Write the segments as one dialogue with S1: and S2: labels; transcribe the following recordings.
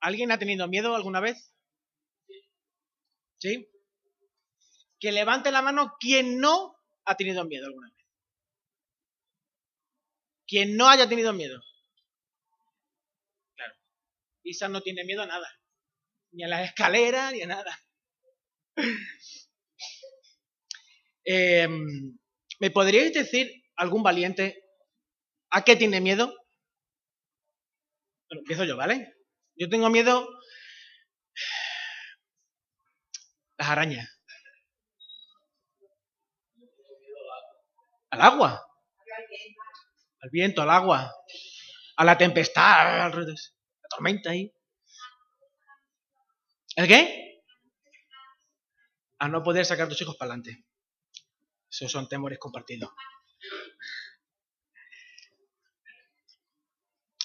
S1: ¿Alguien ha tenido miedo alguna vez? ¿Sí? Que levante la mano quien no ha tenido miedo alguna vez. Quien no haya tenido miedo. Claro. Isa no tiene miedo a nada. Ni a las escaleras, ni a nada. Em, ¿Me podríais decir, algún valiente, a qué tiene miedo? Bueno, empiezo yo, ¿vale? Yo tengo miedo las arañas. Al agua. Al viento, al agua. A la tempestad, a la tormenta ahí. ¿El qué? A no poder sacar tus hijos para adelante. Esos son temores compartidos.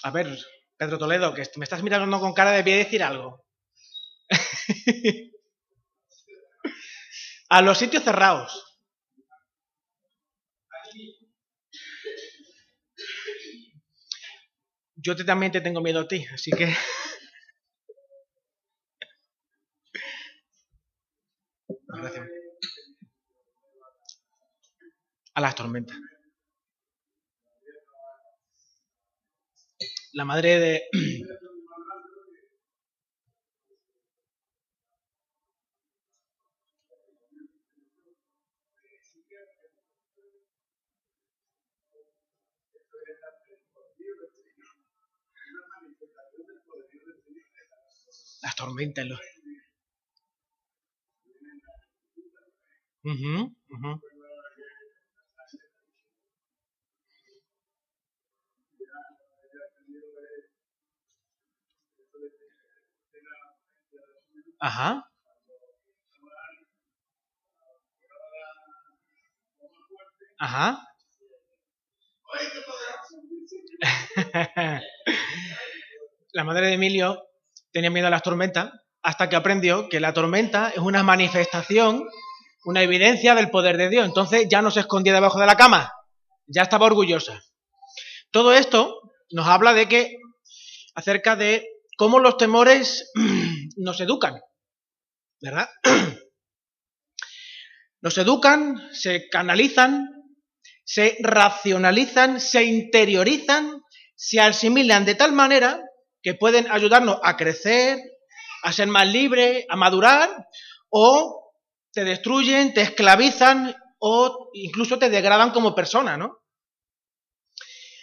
S1: A ver, Pedro Toledo, que me estás mirando con cara de a decir algo. a los sitios cerrados. Yo también te tengo miedo a ti, así que... Gracias. A las tormentas. La madre de... Las tormentas. Los... Ajá. Ajá. La madre de Emilio tenía miedo a las tormentas hasta que aprendió que la tormenta es una manifestación, una evidencia del poder de Dios. Entonces ya no se escondía debajo de la cama, ya estaba orgullosa. Todo esto nos habla de que, acerca de cómo los temores nos educan, ¿verdad? Nos educan, se canalizan, se racionalizan, se interiorizan, se asimilan de tal manera que pueden ayudarnos a crecer, a ser más libres, a madurar, o te destruyen, te esclavizan o incluso te degradan como persona, ¿no?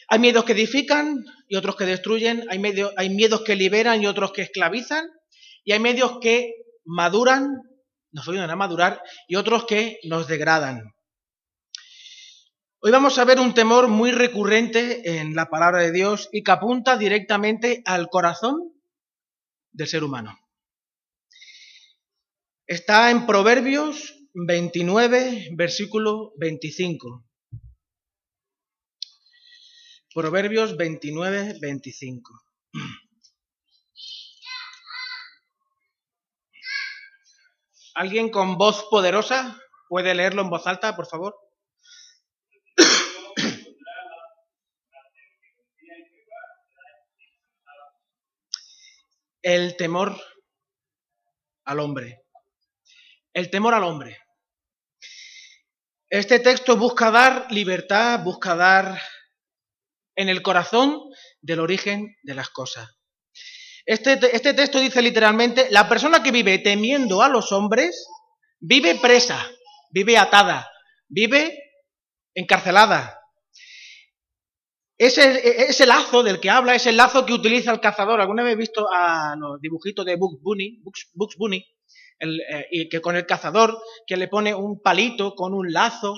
S1: Hay miedos que edifican y otros que destruyen, hay, hay miedos que liberan y otros que esclavizan, y hay medios que maduran, nos ayudan a madurar, y otros que nos degradan. Hoy vamos a ver un temor muy recurrente en la palabra de Dios y que apunta directamente al corazón del ser humano. Está en Proverbios 29, versículo 25. Proverbios 29, 25. ¿Alguien con voz poderosa puede leerlo en voz alta, por favor? El temor al hombre. El temor al hombre. Este texto busca dar libertad, busca dar en el corazón del origen de las cosas. Este, este, texto dice literalmente, la persona que vive temiendo a los hombres, vive presa, vive atada, vive encarcelada. Ese, lazo del que habla es el lazo que utiliza el cazador. ¿Alguna vez he visto a los dibujitos de Bugs Bunny, Bugs, Bunny eh, y que con el cazador que le pone un palito con un lazo,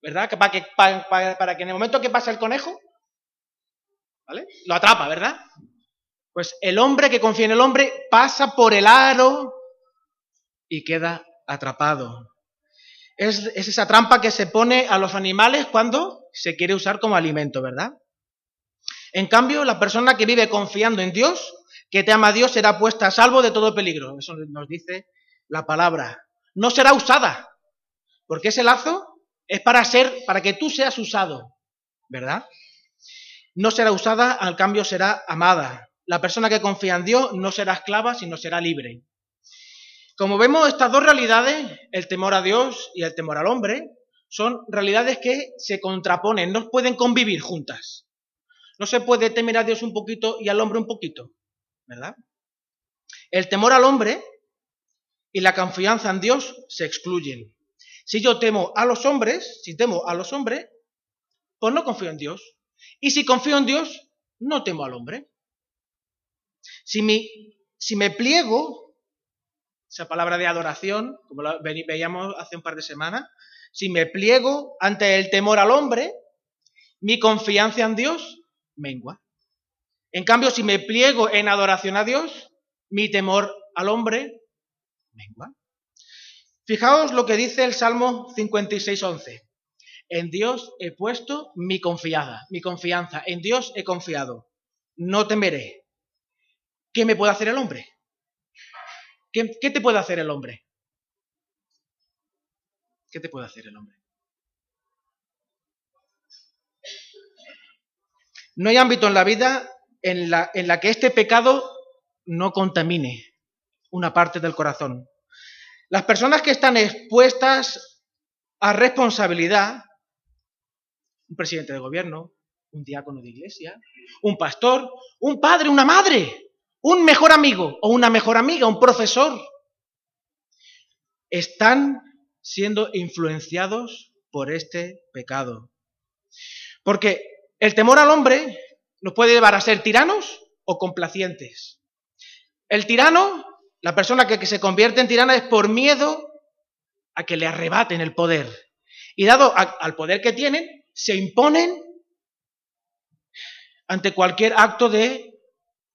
S1: ¿verdad? Que para, que, para que en el momento que pasa el conejo, ¿vale? Lo atrapa, ¿verdad? Pues el hombre que confía en el hombre pasa por el aro y queda atrapado. Es, esa trampa que se pone a los animales cuando se quiere usar como alimento, ¿verdad? En cambio, la persona que vive confiando en Dios, que te ama a Dios, será puesta a salvo de todo peligro. Eso nos dice la palabra. No será usada, porque ese lazo es para ser, para que tú seas usado, ¿verdad? No será usada, al cambio será amada. La persona que confía en Dios no será esclava, sino será libre. Como vemos, estas dos realidades, el temor a Dios y el temor al hombre, son realidades que se contraponen, no pueden convivir juntas. No se puede temer a Dios un poquito y al hombre un poquito, ¿verdad? El temor al hombre y la confianza en Dios se excluyen. Si yo temo a los hombres, si temo a los hombres, pues no confío en Dios. Y si confío en Dios, no temo al hombre. Si, si me pliego, esa palabra de adoración, como la veíamos hace un par de semanas, si me pliego ante el temor al hombre, mi confianza en Dios mengua. En cambio, si me pliego en adoración a Dios, mi temor al hombre mengua. Fijaos lo que dice el Salmo 56.11. En Dios he puesto mi confiada, mi confianza. En Dios he confiado. No temeré. ¿Qué me puede hacer el hombre? ¿Qué, te puede hacer el hombre? ¿Qué te puede hacer el hombre? No hay ámbito en la vida en la, en la que este pecado no contamine una parte del corazón. Las personas que están expuestas a responsabilidad, un presidente de gobierno, un diácono de iglesia, un pastor, un padre, una madre, un mejor amigo o una mejor amiga, un profesor, están siendo influenciados por este pecado. Porque el temor al hombre nos puede llevar a ser tiranos o complacientes. El tirano, la persona que, se convierte en tirana es por miedo a que le arrebaten el poder. Y dado al poder que tienen, se imponen ante cualquier acto de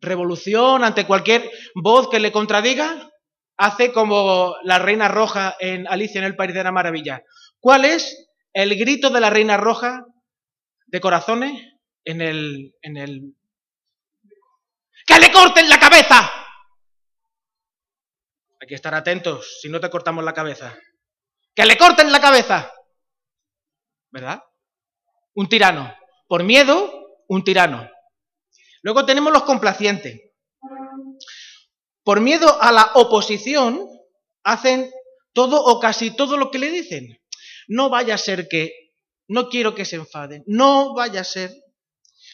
S1: revolución, ante cualquier voz que le contradiga, hace como la reina roja en Alicia en el País de la Maravilla. ¿Cuál es el grito de la reina roja de corazones en el, en el... ¡Que le corten la cabeza! Hay que estar atentos si no te cortamos la cabeza. ¡Que le corten la cabeza! ¿Verdad? Un tirano. Por miedo, un tirano. Luego tenemos los complacientes. Por miedo a la oposición, hacen todo o casi todo lo que le dicen. No vaya a ser que, no quiero que se enfaden, no vaya a ser.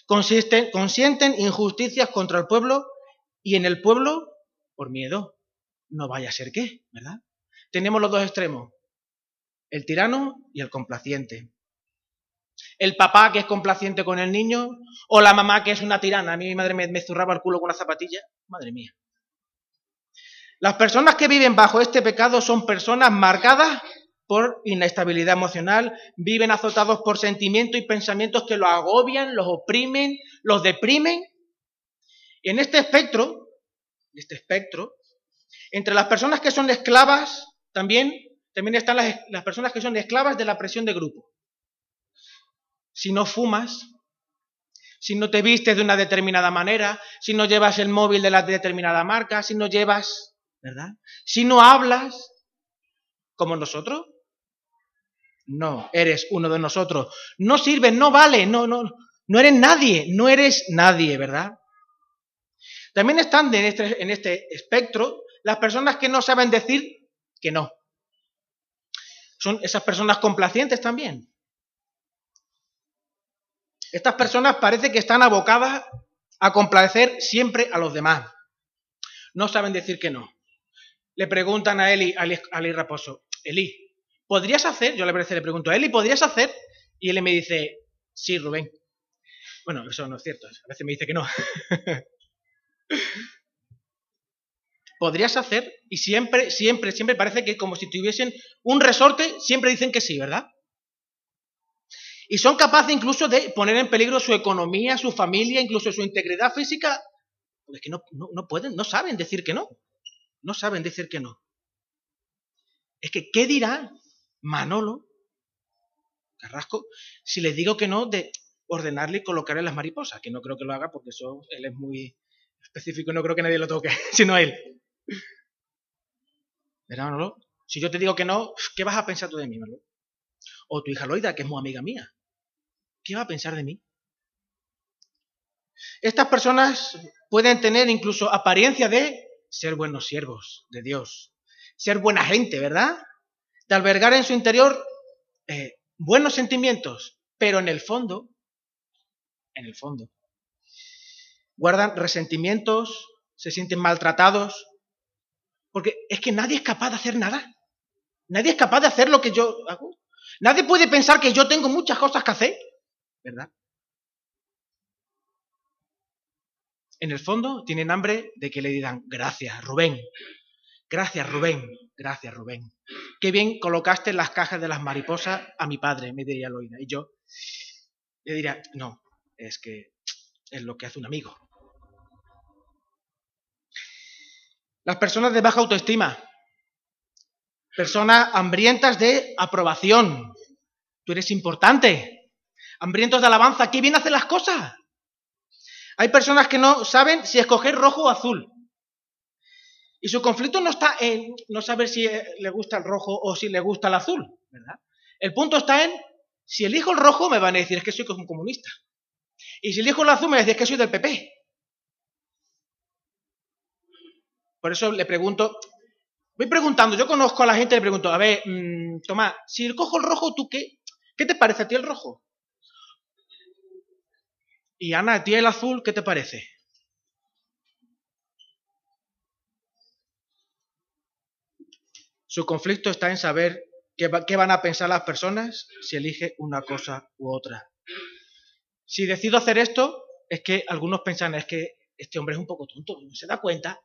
S1: Consisten, consienten injusticias contra el pueblo y en el pueblo por miedo no vaya a ser qué, ¿verdad? Tenemos los dos extremos, el tirano y el complaciente. El papá que es complaciente con el niño o la mamá que es una tirana. A mí mi madre me, zurraba el culo con la zapatilla. Madre mía. Las personas que viven bajo este pecado son personas marcadas por inestabilidad emocional, viven azotados por sentimientos y pensamientos que los agobian, los oprimen, los deprimen. Y en este espectro, este espectro, entre las personas que son esclavas, también, también están las personas que son esclavas de la presión de grupo. Si no fumas, si no te vistes de una determinada manera, si no llevas el móvil de la determinada marca, si no llevas, ¿verdad? Si no hablas como nosotros, no, eres uno de nosotros. No sirves, no vale, no, no, no eres nadie, no eres nadie, ¿verdad? También están en este, en este espectro las personas que no saben decir que no. Son esas personas complacientes también. Estas personas parece que están abocadas a complacer siempre a los demás. No saben decir que no. Le preguntan a Eli, a Eli, Raposo, Eli, ¿podrías hacer? Yo le, pregunto, Eli, ¿podrías hacer? Y él me dice, sí, Rubén. Bueno, eso no es cierto, a veces me dice que no. podrías hacer y siempre, siempre, siempre parece que como si tuviesen un resorte, siempre dicen que sí, ¿verdad? Y son capaces incluso de poner en peligro su economía, su familia, incluso su integridad física, porque es que no, no pueden, no saben decir que no. No saben decir que no. Es que, ¿qué dirá Manolo Carrasco si le digo que no de ordenarle y colocarle las mariposas? Que no creo que lo haga porque eso él es muy específico, no creo que nadie lo toque, sino él. ¿Verdad, Manolo? Si yo te digo que no, ¿qué vas a pensar tú de mí, Manolo? O tu hija Loida, que es muy amiga mía. ¿Qué va a pensar de mí? Estas personas pueden tener incluso apariencia de ser buenos siervos de Dios, ser buena gente, ¿verdad? De albergar en su interior eh, buenos sentimientos, pero en el fondo, en el fondo, guardan resentimientos, se sienten maltratados, porque es que nadie es capaz de hacer nada. Nadie es capaz de hacer lo que yo hago. Nadie puede pensar que yo tengo muchas cosas que hacer, ¿verdad? En el fondo tienen hambre de que le digan, gracias, Rubén. Gracias, Rubén. Gracias, Rubén. Qué bien colocaste las cajas de las mariposas a mi padre, me diría Loina. Y yo le diría, no, es que es lo que hace un amigo. Las personas de baja autoestima, personas hambrientas de aprobación. Tú eres importante. Hambrientos de alabanza. Qué bien hacen las cosas. Hay personas que no saben si escoger rojo o azul. Y su conflicto no está en no saber si le gusta el rojo o si le gusta el azul, ¿verdad? El punto está en, si elijo el rojo me van a decir es que soy un comunista. Y si elijo el azul me van a decir que soy del PP. Por eso le pregunto, voy preguntando, yo conozco a la gente y le pregunto, a ver, mmm, Tomás, si cojo el rojo, ¿tú qué? ¿Qué te parece a ti el rojo? Y Ana, a ti el azul, ¿qué te parece? Su conflicto está en saber qué, van a pensar las personas si elige una cosa u otra. Si decido hacer esto, es que algunos piensan, es que este hombre es un poco tonto, no se da cuenta.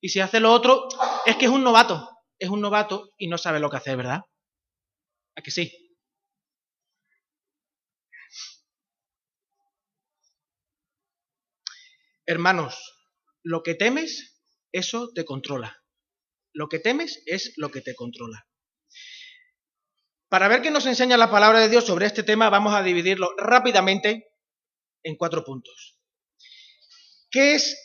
S1: Y si hace lo otro, es que es un novato, es un novato y no sabe lo que hacer, ¿verdad? ¿A que sí? Hermanos, lo que temes, eso te controla. Lo que temes es lo que te controla. Para ver qué nos enseña la palabra de Dios sobre este tema, vamos a dividirlo rápidamente en cuatro puntos. ¿Qué es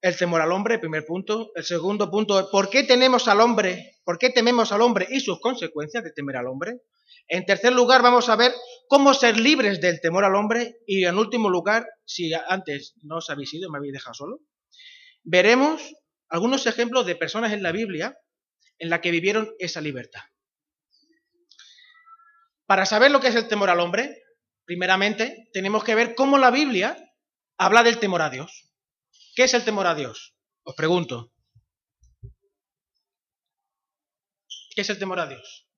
S1: el temor al hombre? Primer punto. El segundo punto, ¿por qué tenemos al hombre? ¿Por qué tememos al hombre y sus consecuencias de temer al hombre? En tercer lugar, vamos a ver cómo ser libres del temor al hombre. Y en último lugar, si antes no os habéis ido, me habéis dejado solo, veremos algunos ejemplos de personas en la Biblia en la que vivieron esa libertad. Para saber lo que es el temor al hombre, primeramente tenemos que ver cómo la Biblia habla del temor a Dios. ¿Qué es el temor a Dios? Os pregunto. ¿Qué es el temor a Dios?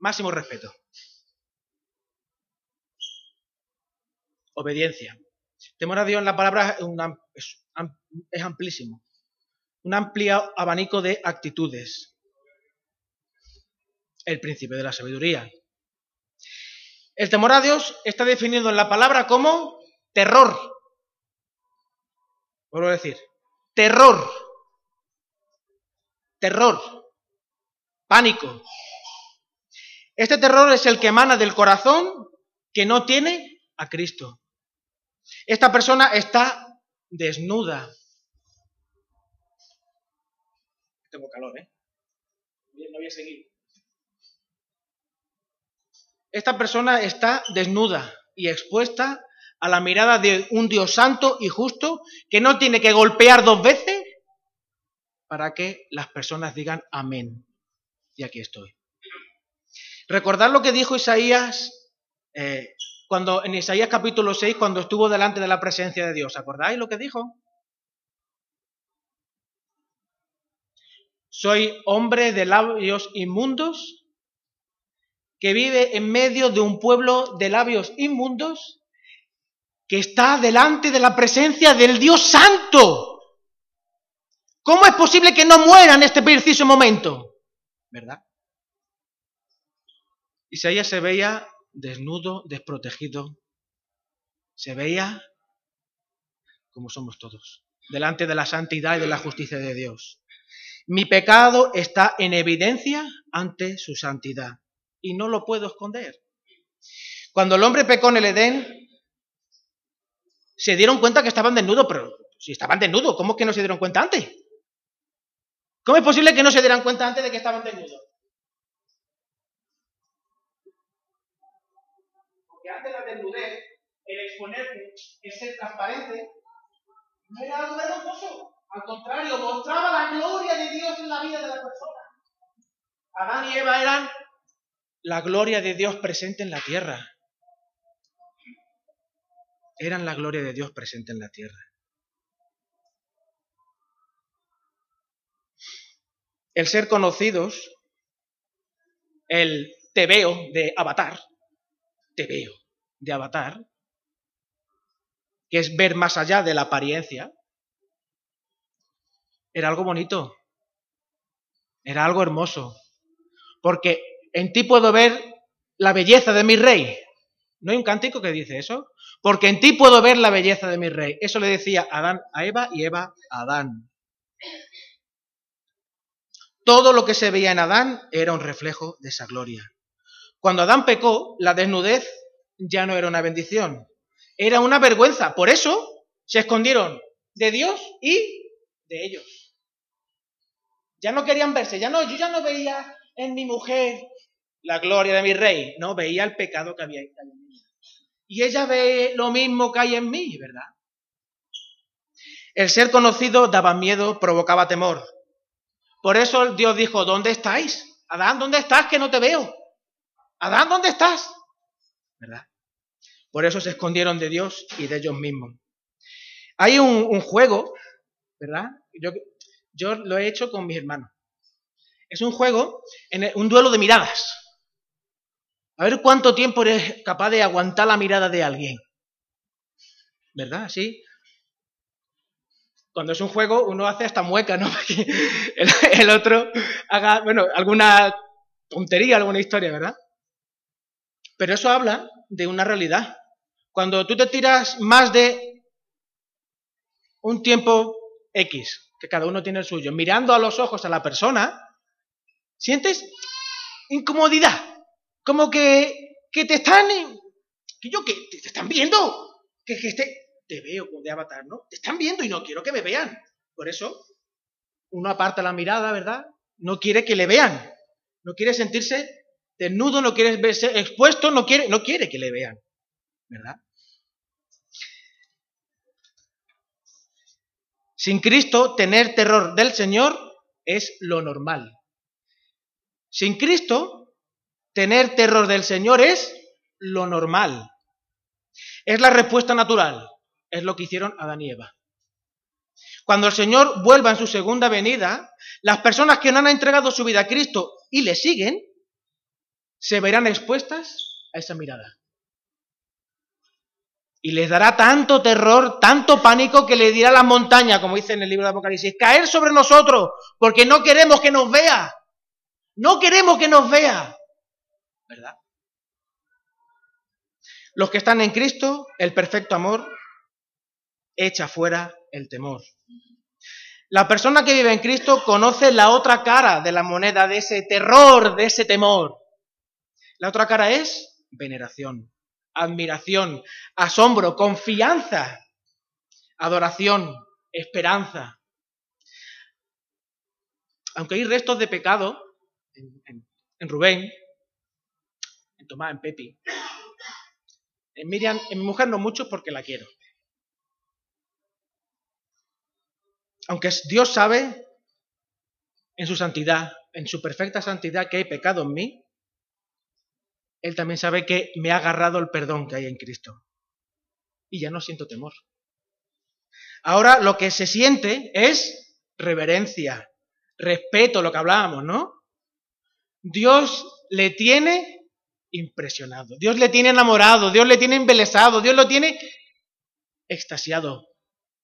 S1: Máximo respeto. Obediencia. Temor a Dios en la palabra es, es amplísimo. Un amplio abanico de actitudes. El principio de la sabiduría. El temor a Dios está definido en la palabra como terror. Vuelvo a decir, terror. Terror. Pánico. Este terror es el que emana del corazón que no tiene a Cristo. Esta persona está desnuda. Tengo calor, ¿eh? No voy a seguir. Esta persona está desnuda y expuesta a la mirada de un Dios santo y justo que no tiene que golpear dos veces para que las personas digan amén. Y aquí estoy. Recordad lo que dijo Isaías eh, cuando en Isaías capítulo 6, cuando estuvo delante de la presencia de Dios. ¿Acordáis lo que dijo? Soy hombre de labios inmundos que vive en medio de un pueblo de labios inmundos que está delante de la presencia del Dios Santo. ¿Cómo es posible que no muera en este preciso momento? ¿Verdad? Isaías se veía desnudo, desprotegido. Se veía como somos todos, delante de la santidad y de la justicia de Dios. Mi pecado está en evidencia ante su santidad y no lo puedo esconder. Cuando el hombre pecó en el Edén, se dieron cuenta que estaban desnudos, pero si estaban desnudos, ¿cómo es que no se dieron cuenta antes? ¿Cómo es posible que no se dieran cuenta antes de que estaban desnudos? El exponerte, el ser transparente, no era algo vergonzoso. Al contrario, mostraba la gloria de Dios en la vida de la persona. Adán y Eva eran la gloria de Dios presente en la tierra. Eran la gloria de Dios presente en la tierra. El ser conocidos, el te veo de Avatar, te veo de Avatar, que es ver más allá de la apariencia, era algo bonito, era algo hermoso, porque en ti puedo ver la belleza de mi rey. ¿No hay un cántico que dice eso? Porque en ti puedo ver la belleza de mi rey. Eso le decía Adán a Eva y Eva a Adán. Todo lo que se veía en Adán era un reflejo de esa gloria. Cuando Adán pecó, la desnudez ya no era una bendición, era una vergüenza. Por eso se escondieron de Dios y de ellos. Ya no querían verse, ya no, yo ya no veía en mi mujer la gloria de mi rey, no, veía el pecado que había en mí. Y ella ve lo mismo que hay en mí, ¿verdad? El ser conocido daba miedo, provocaba temor. Por eso Dios dijo, ¿dónde estáis? Adán, ¿dónde estás que no te veo? Adán, ¿dónde estás? ¿Verdad? Por eso se escondieron de Dios y de ellos mismos. Hay un, juego, ¿verdad? Yo, lo he hecho con mis hermanos. Es un juego, en un duelo de miradas. A ver cuánto tiempo eres capaz de aguantar la mirada de alguien. ¿Verdad? Sí. Cuando es un juego, uno hace hasta mueca, ¿no? el, el otro haga, bueno, alguna tontería, alguna historia, ¿verdad? Pero eso habla de una realidad. Cuando tú te tiras más de un tiempo X, que cada uno tiene el suyo, mirando a los ojos a la persona, sientes incomodidad. Como que, que te están, que yo, que te están viendo, que, que este, te veo como de avatar, ¿no? Te están viendo y no quiero que me vean. Por eso, uno aparta la mirada, ¿verdad? No quiere que le vean. No quiere sentirse desnudo, no quiere verse expuesto, no quiere, no quiere que le vean, ¿verdad? Sin Cristo, tener terror del Señor es lo normal. Sin Cristo, tener terror del Señor es lo normal. Es la respuesta natural. Es lo que hicieron Adán y Eva. Cuando el Señor vuelva en su segunda venida, las personas que no han entregado su vida a Cristo y le siguen, se verán expuestas a esa mirada. Y les dará tanto terror, tanto pánico que le dirá a las montañas, como dice en el libro de Apocalipsis, caer sobre nosotros, porque no queremos que nos vea. No queremos que nos vea. ¿Verdad? Los que están en Cristo, el perfecto amor, echa fuera el temor. La persona que vive en Cristo conoce la otra cara de la moneda, de ese terror, de ese temor. La otra cara es veneración, admiración, asombro, confianza, adoración, esperanza. Aunque hay restos de pecado en, Rubén, en Tomás, en Pepi, en Miriam, en mi mujer no mucho porque la quiero. Aunque Dios sabe en su santidad, en su perfecta santidad, que hay pecado en mí, él también sabe que me ha agarrado el perdón que hay en Cristo. Y ya no siento temor. Ahora lo que se siente es reverencia, respeto, lo que hablábamos, ¿no? Dios le tiene impresionado, Dios le tiene enamorado, Dios le tiene embelesado, Dios lo tiene extasiado.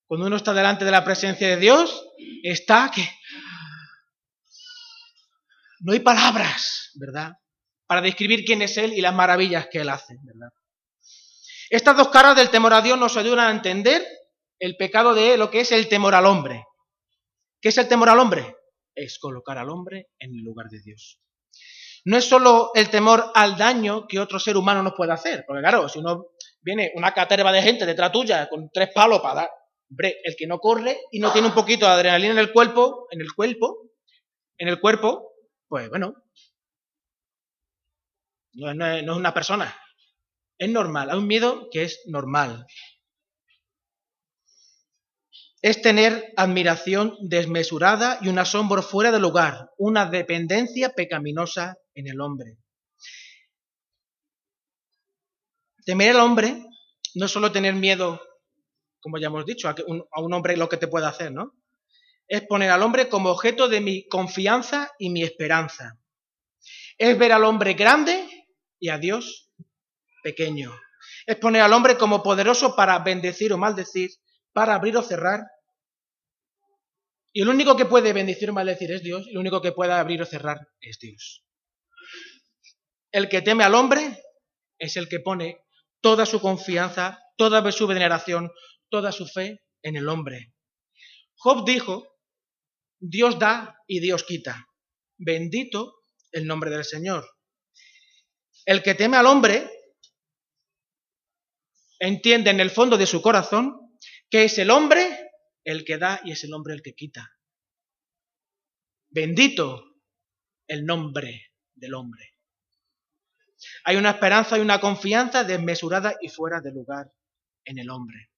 S1: Cuando uno está delante de la presencia de Dios, está que no hay palabras, ¿verdad? Para describir quién es Él y las maravillas que Él hace. ¿verdad? Estas dos caras del temor a Dios nos ayudan a entender el pecado de lo que es el temor al hombre. ¿Qué es el temor al hombre? Es colocar al hombre en el lugar de Dios. No es solo el temor al daño que otro ser humano nos puede hacer, porque claro, si uno viene una caterva de gente detrás tuya con tres palos para dar, hombre, el que no corre y no tiene un poquito de adrenalina en el cuerpo, en el cuerpo, en el cuerpo, pues bueno, no es, una persona. Es normal, hay un miedo que es normal. Es tener admiración desmesurada y un asombro fuera de lugar, una dependencia pecaminosa en el hombre. Temer al hombre no es solo tener miedo, como ya hemos dicho, a, a un hombre lo que te pueda hacer, ¿no? Es poner al hombre como objeto de mi confianza y mi esperanza. Es ver al hombre grande y a Dios pequeño. Es poner al hombre como poderoso para bendecir o maldecir, para abrir o cerrar. Y el único que puede bendecir o maldecir es Dios, y el único que puede abrir o cerrar es Dios. El que teme al hombre es el que pone toda su confianza, toda su veneración, toda su fe en el hombre. Job dijo, Dios da y Dios quita. Bendito el nombre del Señor. El que teme al hombre entiende en el fondo de su corazón que es el hombre el que da y es el hombre el que quita. Bendito el nombre del hombre. Hay una esperanza y una confianza desmesurada y fuera de lugar en el hombre,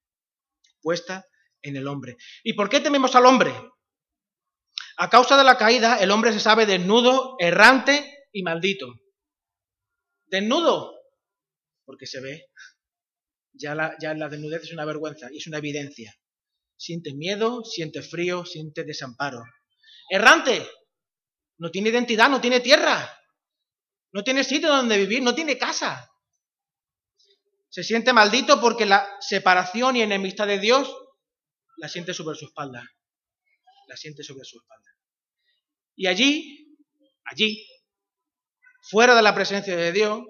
S1: puesta en el hombre. ¿Y por qué tememos al hombre? A causa de la caída, el hombre se sabe desnudo, errante y maldito. Desnudo, porque se ve. Ya la, ya la desnudez es una vergüenza y es una evidencia. Siente miedo, siente frío, siente desamparo. Errante, no tiene identidad, no tiene tierra, no tiene sitio donde vivir, no tiene casa. Se siente maldito porque la separación y enemistad de Dios la siente sobre su espalda. La siente sobre su espalda. Y allí, allí, fuera de la presencia de Dios,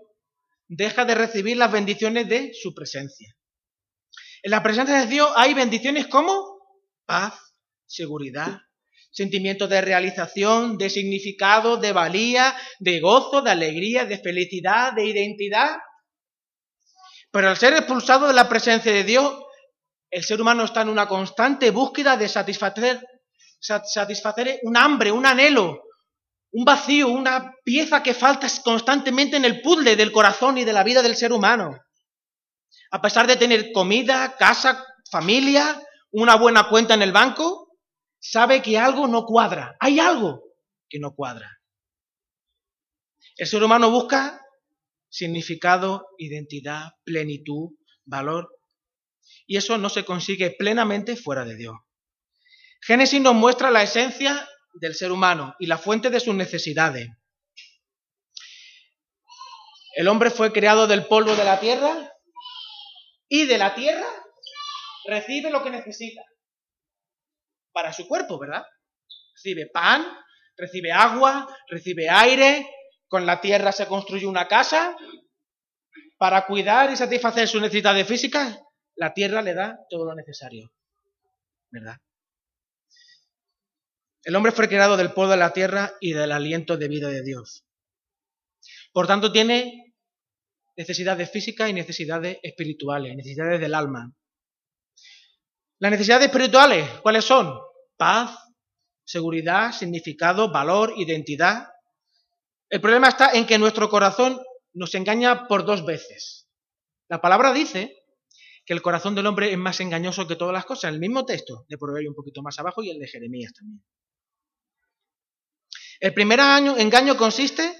S1: deja de recibir las bendiciones de su presencia. En la presencia de Dios hay bendiciones como paz, seguridad, sentimiento de realización, de significado, de valía, de gozo, de alegría, de felicidad, de identidad. Pero al ser expulsado de la presencia de Dios, el ser humano está en una constante búsqueda de satisfacer, satisfacer un hambre, un anhelo, un vacío, una pieza que falta constantemente en el puzzle del corazón y de la vida del ser humano. A pesar de tener comida, casa, familia, una buena cuenta en el banco, sabe que algo no cuadra. Hay algo que no cuadra. El ser humano busca significado, identidad, plenitud, valor. Y eso no se consigue plenamente fuera de Dios. Génesis nos muestra la esencia del ser humano y la fuente de sus necesidades. El hombre fue creado del polvo de la tierra y de la tierra recibe lo que necesita para su cuerpo, ¿verdad? Recibe pan, recibe agua, recibe aire, con la tierra se construye una casa. Para cuidar y satisfacer sus necesidades físicas, la tierra le da todo lo necesario, ¿verdad? El hombre fue creado del polvo de la tierra y del aliento de vida de Dios. Por tanto, tiene necesidades físicas y necesidades espirituales, necesidades del alma. Las necesidades espirituales, ¿cuáles son? Paz, seguridad, significado, valor, identidad. El problema está en que nuestro corazón nos engaña por dos veces. La palabra dice que el corazón del hombre es más engañoso que todas las cosas. El mismo texto de Proverbio un poquito más abajo y el de Jeremías también. El primer engaño consiste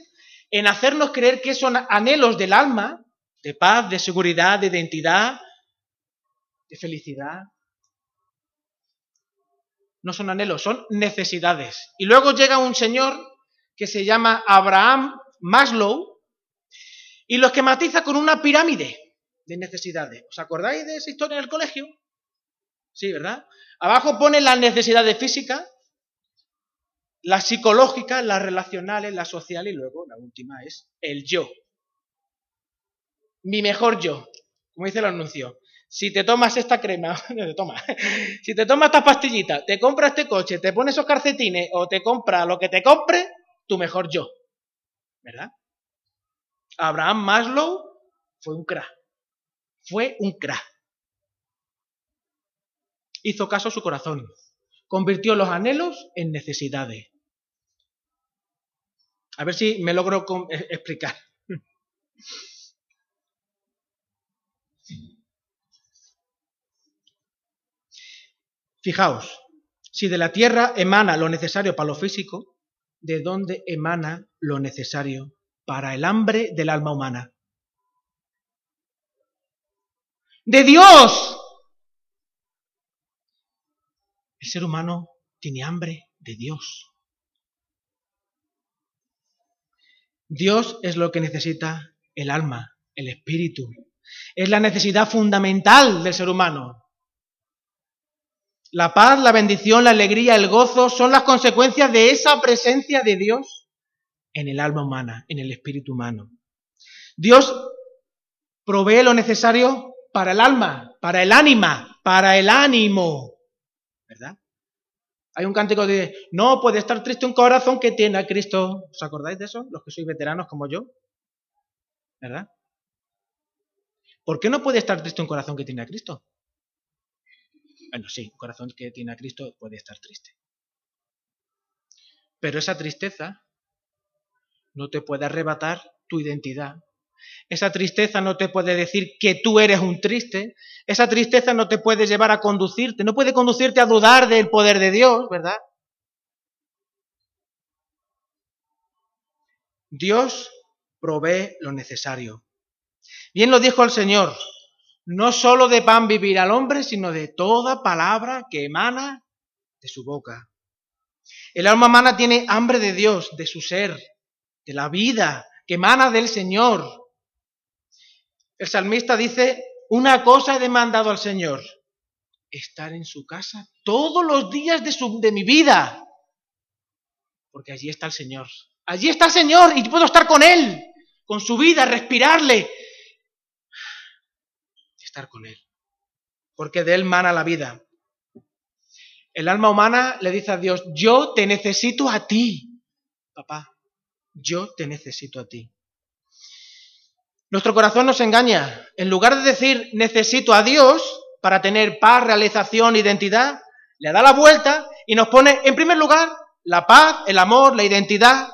S1: en hacernos creer que son anhelos del alma, de paz, de seguridad, de identidad, de felicidad, no son anhelos, son necesidades. Y luego llega un señor que se llama Abraham Maslow y lo esquematiza con una pirámide de necesidades. ¿Os acordáis de esa historia en el colegio? Sí, ¿verdad? Abajo pone las necesidades físicas, las psicológicas, las relacionales, las sociales y luego la última es el yo. Mi mejor yo, como dice el anuncio si te tomas esta crema, te toma, si te tomas esta pastillita, te compras este coche, te pones esos calcetines o te compras lo que te compre, tu mejor yo. ¿Verdad? Abraham Maslow fue un crack. Fue un crack. Hizo caso a su corazón convirtió los anhelos en necesidades. A ver si me logro eh, explicar. Fijaos, si de la tierra emana lo necesario para lo físico, ¿de dónde emana lo necesario para el hambre del alma humana? De Dios. El ser humano tiene hambre de Dios. Dios es lo que necesita el alma, el espíritu. Es la necesidad fundamental del ser humano. La paz, la bendición, la alegría, el gozo son las consecuencias de esa presencia de Dios en el alma humana, en el espíritu humano. Dios provee lo necesario para el alma, para el ánima, para el ánimo. ¿Verdad? Hay un cántico de, no puede estar triste un corazón que tiene a Cristo. ¿Os acordáis de eso? Los que sois veteranos como yo. ¿Verdad? ¿Por qué no puede estar triste un corazón que tiene a Cristo? Bueno, sí, un corazón que tiene a Cristo puede estar triste. Pero esa tristeza no te puede arrebatar tu identidad. Esa tristeza no te puede decir que tú eres un triste. Esa tristeza no te puede llevar a conducirte. No puede conducirte a dudar del poder de Dios, ¿verdad? Dios provee lo necesario. Bien lo dijo el Señor, no solo de pan vivir al hombre, sino de toda palabra que emana de su boca. El alma humana tiene hambre de Dios, de su ser, de la vida que emana del Señor. El salmista dice, una cosa he demandado al Señor, estar en su casa todos los días de, su, de mi vida, porque allí está el Señor. Allí está el Señor y puedo estar con Él, con su vida, respirarle, con Él, porque de Él mana la vida. El alma humana le dice a Dios, yo te necesito a ti, papá, yo te necesito a ti. Nuestro corazón nos engaña. En lugar de decir necesito a Dios para tener paz, realización, identidad, le da la vuelta y nos pone en primer lugar la paz, el amor, la identidad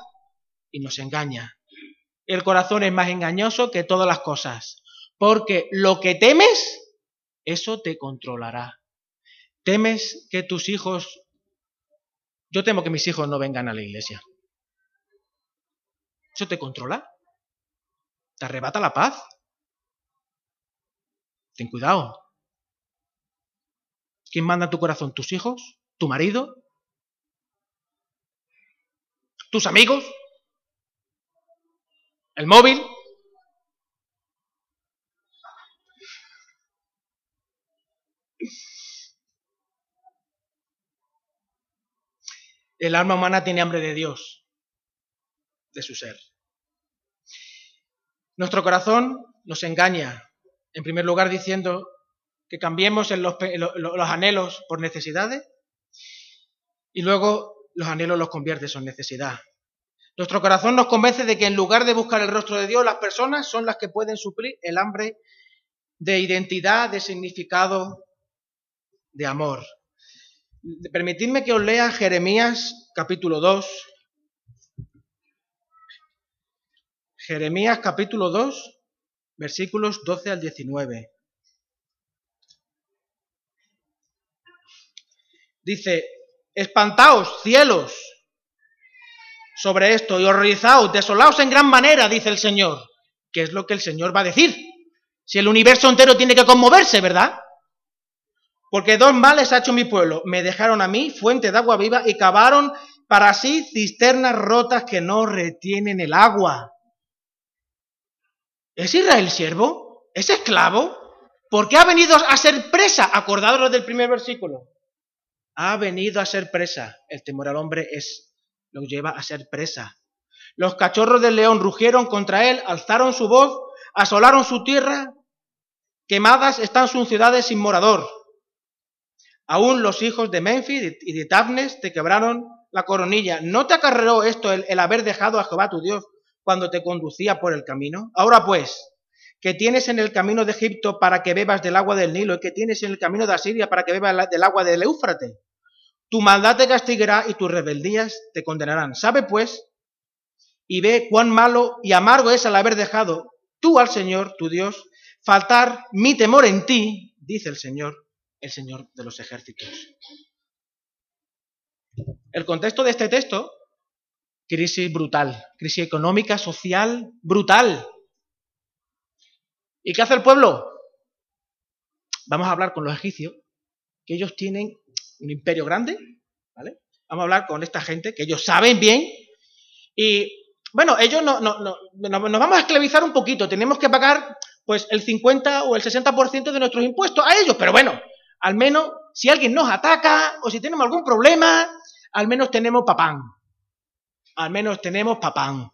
S1: y nos engaña. El corazón es más engañoso que todas las cosas. Porque lo que temes, eso te controlará. Temes que tus hijos... Yo temo que mis hijos no vengan a la iglesia. ¿Eso te controla? ¿Te arrebata la paz? Ten cuidado. ¿Quién manda en tu corazón? ¿Tus hijos? ¿Tu marido? ¿Tus amigos? ¿El móvil? El alma humana tiene hambre de Dios, de su ser. Nuestro corazón nos engaña, en primer lugar diciendo que cambiemos los, los anhelos por necesidades y luego los anhelos los convierte en necesidad. Nuestro corazón nos convence de que en lugar de buscar el rostro de Dios, las personas son las que pueden suplir el hambre de identidad, de significado, de amor. Permitidme que os lea Jeremías capítulo 2. Jeremías capítulo 2, versículos 12 al 19. Dice, espantaos, cielos, sobre esto, y horrorizaos, desolaos en gran manera, dice el Señor. ¿Qué es lo que el Señor va a decir? Si el universo entero tiene que conmoverse, ¿verdad? Porque dos males ha hecho mi pueblo. Me dejaron a mí fuente de agua viva y cavaron para sí cisternas rotas que no retienen el agua. ¿Es Israel siervo? ¿Es esclavo? ¿Por qué ha venido a ser presa? Acordados del primer versículo. Ha venido a ser presa. El temor al hombre es lo lleva a ser presa. Los cachorros del león rugieron contra él, alzaron su voz, asolaron su tierra. Quemadas están sus ciudades sin morador. Aún los hijos de Memphis y de Tabnes te quebraron la coronilla. ¿No te acarreó esto el, el, haber dejado a Jehová tu Dios cuando te conducía por el camino? Ahora pues, que tienes en el camino de Egipto para que bebas del agua del Nilo y que tienes en el camino de Asiria para que bebas del agua del Éufrate. Tu maldad te castigará y tus rebeldías te condenarán. Sabe pues y ve cuán malo y amargo es al haber dejado tú al Señor, tu Dios, faltar mi temor en ti, dice el Señor, el Señor de los ejércitos. El contexto de este texto, crisis brutal, crisis económica, social, brutal. ¿Y qué hace el pueblo? Vamos a hablar con los egipcios, que ellos tienen un imperio grande, ¿vale? Vamos a hablar con esta gente, que ellos saben bien, y bueno, ellos no, no, no, nos vamos a esclavizar un poquito, tenemos que pagar pues el 50 o el 60% de nuestros impuestos a ellos, pero bueno, al menos si alguien nos ataca o si tenemos algún problema, al menos tenemos papán. Al menos tenemos papán.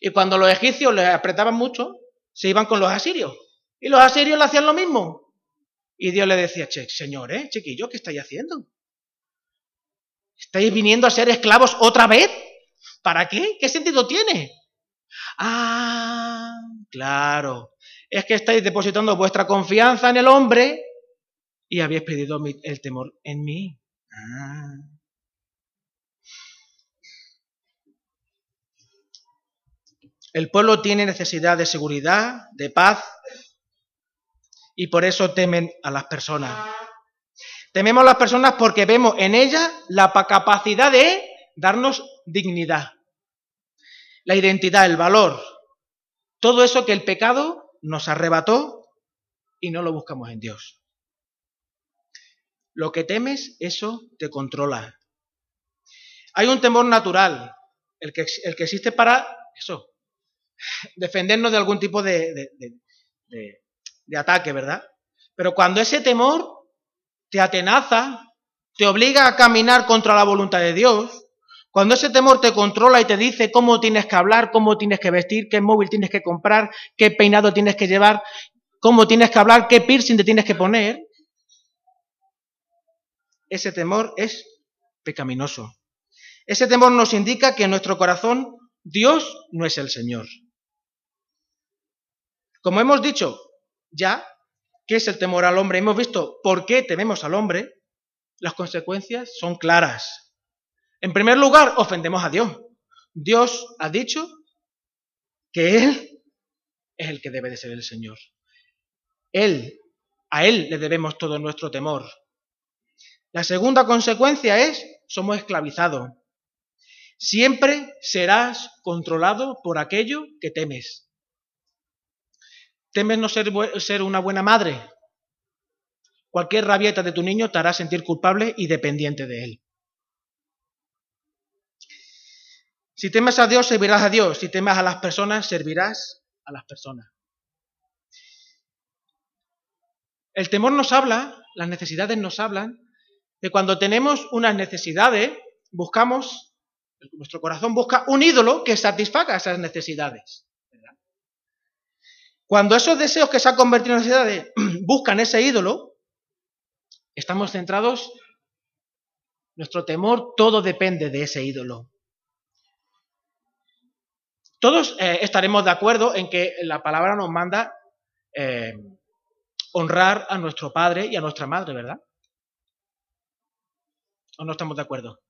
S1: Y cuando los egipcios les apretaban mucho, se iban con los asirios. Y los asirios le hacían lo mismo. Y Dios le decía, che, señor, ¿eh? chiquillo, ¿qué estáis haciendo? ¿Estáis viniendo a ser esclavos otra vez? ¿Para qué? ¿Qué sentido tiene? Ah, claro. Es que estáis depositando vuestra confianza en el hombre y habéis pedido el temor en mí. Ah. El pueblo tiene necesidad de seguridad, de paz, y por eso temen a las personas. Tememos a las personas porque vemos en ellas la capacidad de darnos dignidad, la identidad, el valor, todo eso que el pecado nos arrebató y no lo buscamos en Dios. Lo que temes, eso te controla. Hay un temor natural, el que, existe para eso, defendernos de algún tipo de, de ataque, ¿verdad? Pero cuando ese temor te atenaza, te obliga a caminar contra la voluntad de Dios, cuando ese temor te controla y te dice cómo tienes que hablar, cómo tienes que vestir, qué móvil tienes que comprar, qué peinado tienes que llevar, cómo tienes que hablar, qué piercing te tienes que poner, ese temor es pecaminoso. Ese temor nos indica que en nuestro corazón Dios no es el Señor. Como hemos dicho ya, ¿qué es el temor al hombre? Hemos visto por qué tememos al hombre. Las consecuencias son claras. En primer lugar, ofendemos a Dios. Dios ha dicho que Él es el que debe de ser el Señor. Él, a Él le debemos todo nuestro temor. La segunda consecuencia es, somos esclavizados. Siempre serás controlado por aquello que temes. ¿Temes no ser, una buena madre? Cualquier rabieta de tu niño te hará sentir culpable y dependiente de él. Si temes a Dios, servirás a Dios. Si temes a las personas, servirás a las personas. El temor nos habla, las necesidades nos hablan, de cuando tenemos unas necesidades, buscamos, nuestro corazón busca un ídolo que satisfaga esas necesidades. Cuando esos deseos que se han convertido en necesidades buscan ese ídolo, estamos centrados, nuestro temor, todo depende de ese ídolo. Todos eh, estaremos de acuerdo en que la palabra nos manda eh, honrar a nuestro padre y a nuestra madre, ¿verdad? ¿O no estamos de acuerdo?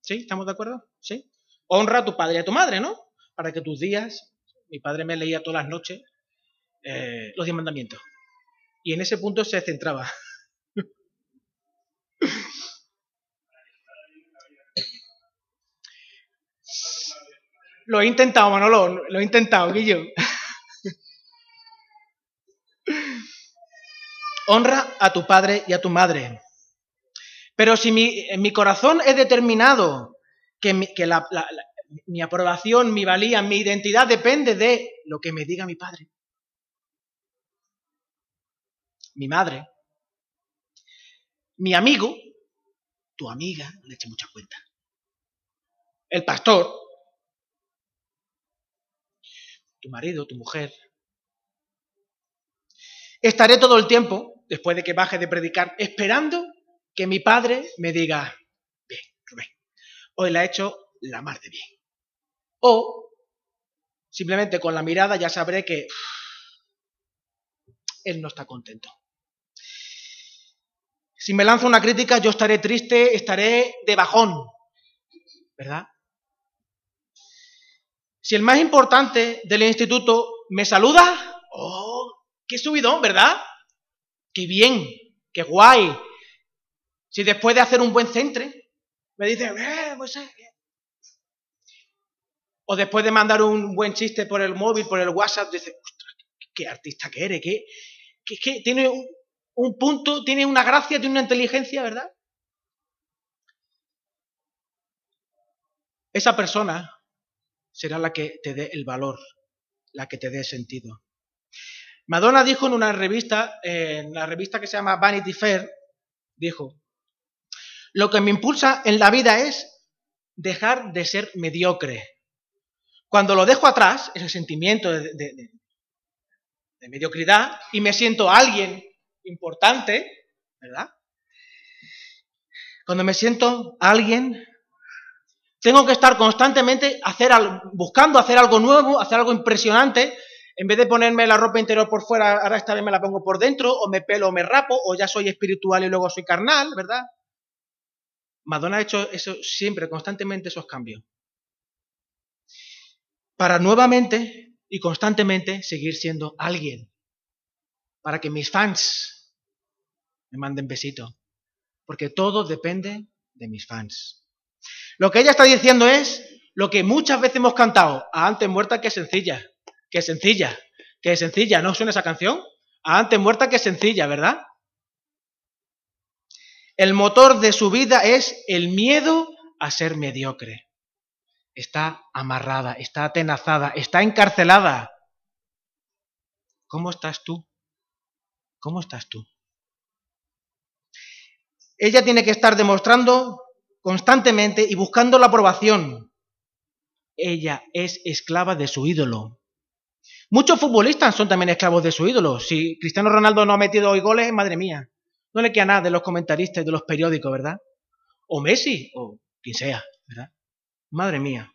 S1: ¿Sí? ¿Estamos de acuerdo? ¿Sí? Honra a tu padre y a tu madre, ¿no? Para que tus días, mi padre me leía todas las noches eh, los diez mandamientos. Y en ese punto se centraba. lo he intentado, Manolo, lo he intentado, Guillo. Honra a tu padre y a tu madre. Pero si mi, en mi corazón he determinado que, mi, que mi aprobación, mi valía, mi identidad depende de lo que me diga mi padre, mi madre, mi amigo, tu amiga, le eche mucha cuenta, el pastor, tu marido, tu mujer. Estaré todo el tiempo, después de que baje de predicar, esperando que mi padre me diga, bien, Rubén, hoy la he hecho la mar de bien. O simplemente con la mirada ya sabré que él no está contento. Si me lanza una crítica, yo estaré triste, estaré de bajón, ¿verdad? Si el más importante del instituto me saluda, ¡oh! ¡Qué subidón, ¿verdad? ¡Qué bien! qué guay. Si después de hacer un buen centre, me dice, eh, pues, eh, o después de mandar un buen chiste por el móvil, por el WhatsApp, dice, ostras, qué artista que eres, que, que, tiene un, un punto, tiene una gracia, tiene una inteligencia, ¿verdad? Esa persona será la que te dé el valor, la que te dé sentido. Madonna dijo en una revista, en la revista que se llama Vanity Fair, dijo, lo que me impulsa en la vida es dejar de ser mediocre. Cuando lo dejo atrás, ese sentimiento de, de mediocridad, y me siento alguien importante, ¿verdad? Cuando me siento alguien tengo que estar constantemente hacer, buscando hacer algo nuevo, hacer algo impresionante. En vez de ponerme la ropa interior por fuera, ahora esta vez me la pongo por dentro, o me pelo o me rapo, o ya soy espiritual y luego soy carnal, ¿verdad? Madonna ha hecho eso siempre, constantemente esos cambios. Para nuevamente y constantemente seguir siendo alguien. Para que mis fans me manden besito. Porque todo depende de mis fans. Lo que ella está diciendo es lo que muchas veces hemos cantado, a antes muerta que sencilla, que sencilla, que sencilla, ¿no suena esa canción? A antes muerta que sencilla, ¿verdad? El motor de su vida es el miedo a ser mediocre. Está amarrada, está atenazada, está encarcelada. ¿Cómo estás tú? ¿Cómo estás tú? Ella tiene que estar demostrando constantemente y buscando la aprobación. Ella es esclava de su ídolo. Muchos futbolistas son también esclavos de su ídolo. Si Cristiano Ronaldo no ha metido hoy goles, madre mía, no le queda nada de los comentaristas y de los periódicos, ¿verdad? O Messi, o quien sea, ¿verdad? Madre mía.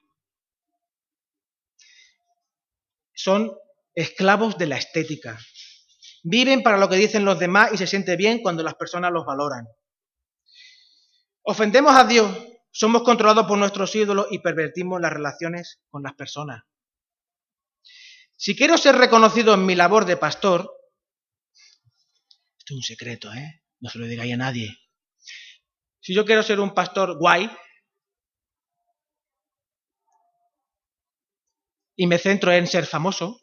S1: Son esclavos de la estética. Viven para lo que dicen los demás y se siente bien cuando las personas los valoran. Ofendemos a Dios, somos controlados por nuestros ídolos y pervertimos las relaciones con las personas. Si quiero ser reconocido en mi labor de pastor, esto es un secreto, ¿eh? No se lo digáis a nadie. Si yo quiero ser un pastor guay y me centro en ser famoso,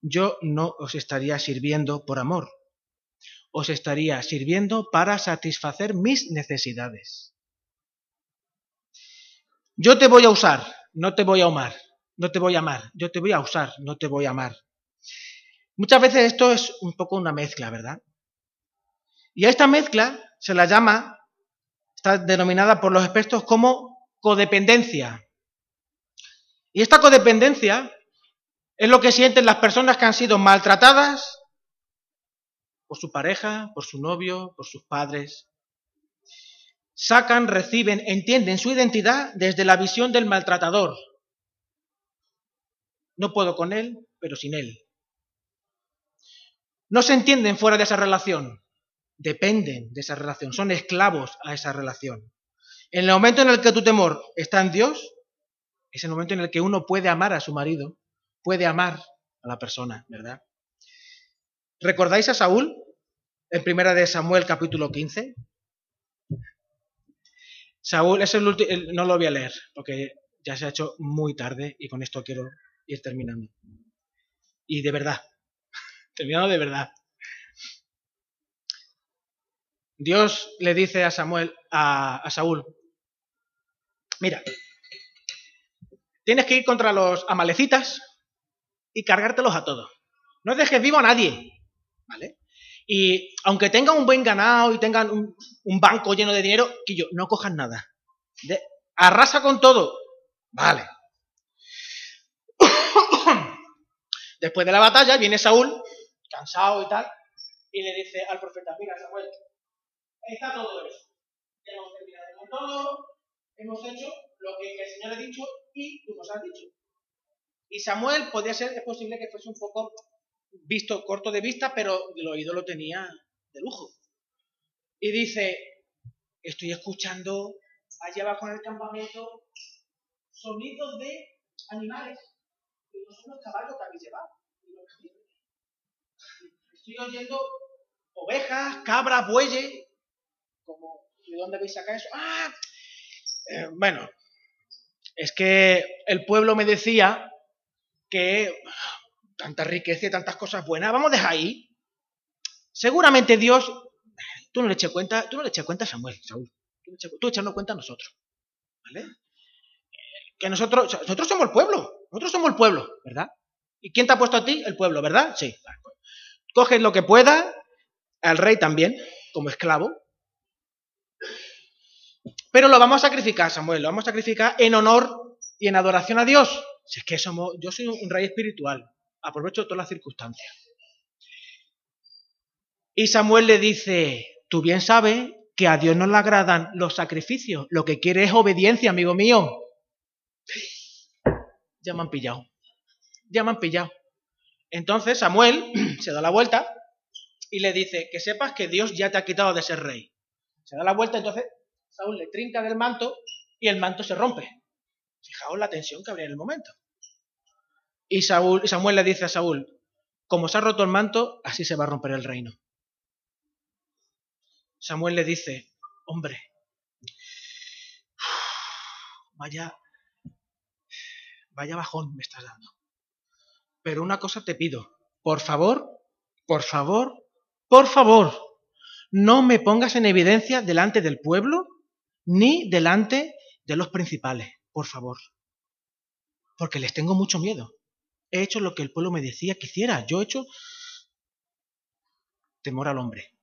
S1: yo no os estaría sirviendo por amor, os estaría sirviendo para satisfacer mis necesidades. Yo te voy a usar, no te voy a amar, no te voy a amar, yo te voy a usar, no te voy a amar. Muchas veces esto es un poco una mezcla, ¿verdad? Y a esta mezcla se la llama, está denominada por los expertos como codependencia. Y esta codependencia es lo que sienten las personas que han sido maltratadas por su pareja, por su novio, por sus padres. Sacan, reciben, entienden su identidad desde la visión del maltratador. No puedo con él, pero sin él. No se entienden fuera de esa relación, dependen de esa relación, son esclavos a esa relación. En el momento en el que tu temor está en Dios, es el momento en el que uno puede amar a su marido, puede amar a la persona, ¿verdad? ¿Recordáis a Saúl en primera de Samuel capítulo 15? Saúl, es el último, no lo voy a leer porque ya se ha hecho muy tarde y con esto quiero ir terminando. Y de verdad, terminando de verdad. Dios le dice a Samuel, a, a Saúl, mira, tienes que ir contra los amalecitas y cargártelos a todos. No dejes vivo a nadie. ¿vale? Y aunque tengan un buen ganado y tengan un, banco lleno de dinero, que yo, no cojan nada. arrasa con todo. Vale. Después de la batalla viene Saúl, cansado y tal, y le dice al profeta, mira Samuel, está todo eso. Ya hemos terminado con todo, hemos hecho lo que el Señor ha dicho y tú nos has dicho. Y Samuel podía ser, es posible que fuese un poco visto corto de vista, pero el oído lo tenía de lujo. Y dice, estoy escuchando allá abajo en el campamento sonidos de animales, que no son los caballos que habéis llevado. Estoy oyendo ovejas, cabras, bueyes. ¿De dónde habéis sacado eso? Ah, eh, bueno, es que el pueblo me decía que tanta riqueza y tantas cosas buenas, vamos a dejar ahí. Seguramente Dios, tú no le eches cuenta, tú no le eches cuenta a Samuel, Saúl. Tú, echarnos cuenta a nosotros. ¿Vale? Que nosotros, nosotros somos el pueblo, nosotros somos el pueblo, ¿verdad? ¿Y quién te ha puesto a ti? El pueblo, ¿verdad? Sí. Pues, coges lo que pueda, al rey también, como esclavo. Pero lo vamos a sacrificar, Samuel, lo vamos a sacrificar en honor y en adoración a Dios. Si es que somos, yo soy un rey espiritual, aprovecho todas las circunstancias. Y Samuel le dice, tú bien sabes que a Dios no le agradan los sacrificios, lo que quiere es obediencia, amigo mío. Ya me han pillado, ya me han pillado. Entonces Samuel se da la vuelta y le dice, que sepas que Dios ya te ha quitado de ser rey. Se da la vuelta, entonces Saúl le trinca del manto y el manto se rompe. Fijaos la tensión que habría en el momento. Y Saúl, Samuel le dice a Saúl, como se ha roto el manto, así se va a romper el reino. Samuel le dice, hombre, vaya, vaya bajón me estás dando. Pero una cosa te pido, por favor, por favor, por favor, no me pongas en evidencia delante del pueblo ni delante de los principales, por favor. Porque les tengo mucho miedo. He hecho lo que el pueblo me decía que hiciera. Yo he hecho temor al hombre.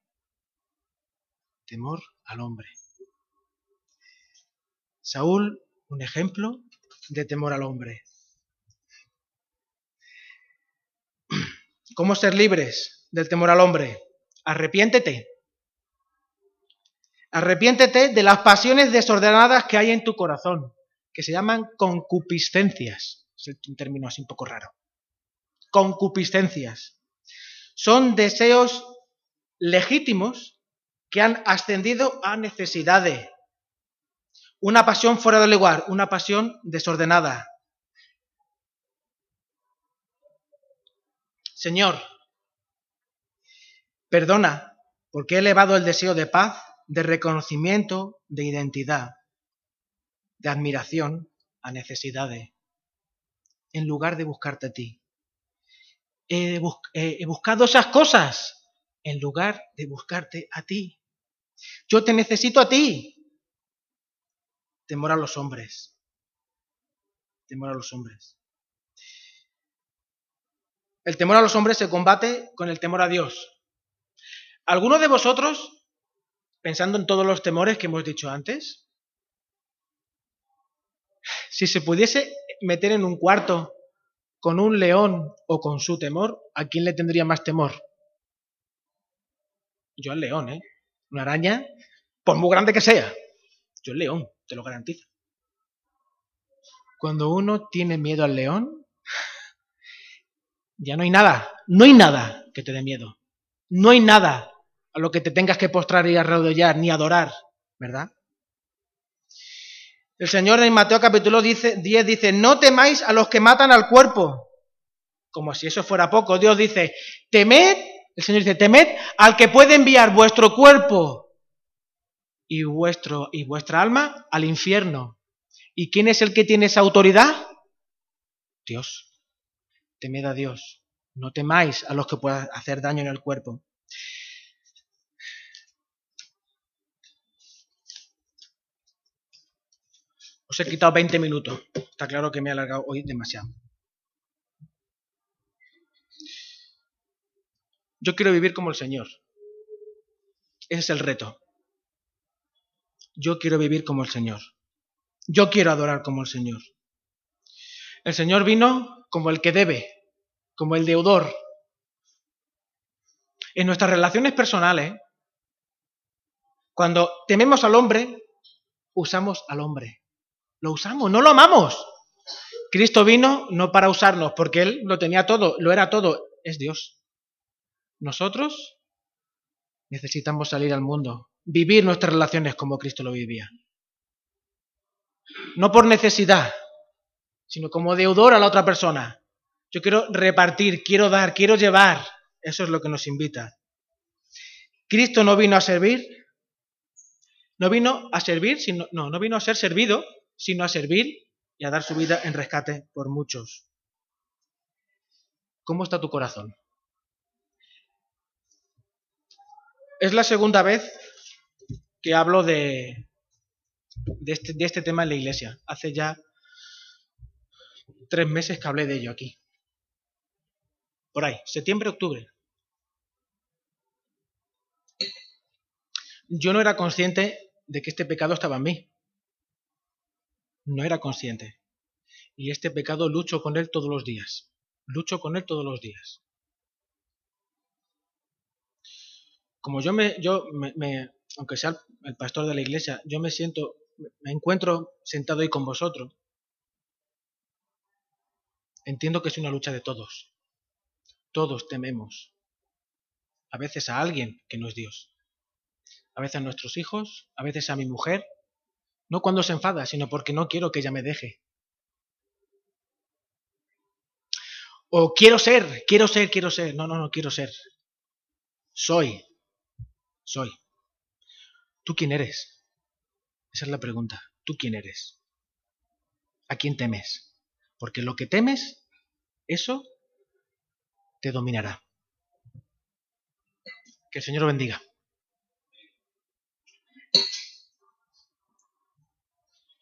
S1: Temor al hombre. Saúl, un ejemplo de temor al hombre. ¿Cómo ser libres del temor al hombre? Arrepiéntete. Arrepiéntete de las pasiones desordenadas que hay en tu corazón, que se llaman concupiscencias. Es un término así un poco raro. Concupiscencias. Son deseos legítimos que han ascendido a necesidades. Una pasión fuera del lugar, una pasión desordenada. Señor, perdona porque he elevado el deseo de paz de reconocimiento, de identidad, de admiración a necesidades, en lugar de buscarte a ti. He, buscado esas cosas en lugar de buscarte a ti. Yo te necesito a ti. Temor a los hombres. Temor a los hombres. El temor a los hombres se combate con el temor a Dios. ¿Alguno de vosotros pensando en todos los temores que hemos dicho antes, si se pudiese meter en un cuarto con un león o con su temor, ¿a quién le tendría más temor? Yo al león, ¿eh? Una araña, por muy grande que sea. Yo el león, te lo garantizo. Cuando uno tiene miedo al león, ya no hay nada, no hay nada que te dé miedo. No hay nada a lo que te tengas que postrar y arrodillar ni adorar, ¿verdad? El Señor en Mateo capítulo 10 dice, no temáis a los que matan al cuerpo. Como si eso fuera poco. Dios dice, temed, el Señor dice, temed al que puede enviar vuestro cuerpo y, vuestro, y vuestra alma al infierno. ¿Y quién es el que tiene esa autoridad? Dios. Temed a Dios. No temáis a los que puedan hacer daño en el cuerpo. Os he quitado 20 minutos. Está claro que me he alargado hoy demasiado. Yo quiero vivir como el Señor. Ese es el reto. Yo quiero vivir como el Señor. Yo quiero adorar como el Señor. El Señor vino como el que debe, como el deudor. En nuestras relaciones personales, cuando tememos al hombre, usamos al hombre. Lo usamos, no lo amamos. Cristo vino no para usarnos, porque Él lo tenía todo, lo era todo, es Dios. Nosotros necesitamos salir al mundo, vivir nuestras relaciones como Cristo lo vivía. No por necesidad, sino como deudor a la otra persona. Yo quiero repartir, quiero dar, quiero llevar. Eso es lo que nos invita. Cristo no vino a servir, no vino a servir, sino, no, no vino a ser servido, sino a servir y a dar su vida en rescate por muchos. ¿Cómo está tu corazón? Es la segunda vez que hablo de, de, este, de este tema en la iglesia. Hace ya tres meses que hablé de ello aquí. Por ahí, septiembre, octubre. Yo no era consciente de que este pecado estaba en mí. No era consciente. Y este pecado lucho con él todos los días. Lucho con él todos los días. Como yo me, yo me, aunque sea el pastor de la iglesia, yo me siento, me encuentro sentado ahí con vosotros. Entiendo que es una lucha de todos. Todos tememos. A veces a alguien que no es Dios a veces a nuestros hijos, a veces a mi mujer, no cuando se enfada, sino porque no quiero que ella me deje. O quiero ser, quiero ser, quiero ser. No, no, no quiero ser. Soy, soy. ¿Tú quién eres? Esa es la pregunta. ¿Tú quién eres? ¿A quién temes? Porque lo que temes, eso te dominará. Que el Señor bendiga.